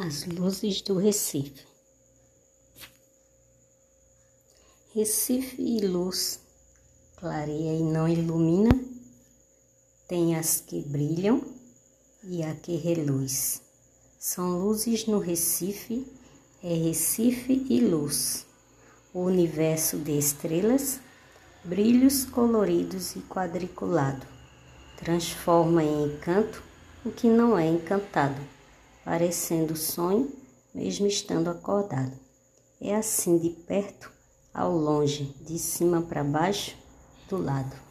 As luzes do Recife. Recife e luz, clareia e não ilumina, tem as que brilham e a que reluz. São luzes no Recife, é Recife e luz. O universo de estrelas, brilhos coloridos e quadriculado, transforma em encanto o que não é encantado parecendo sonho, mesmo estando acordado. É assim de perto ao longe, de cima para baixo, do lado.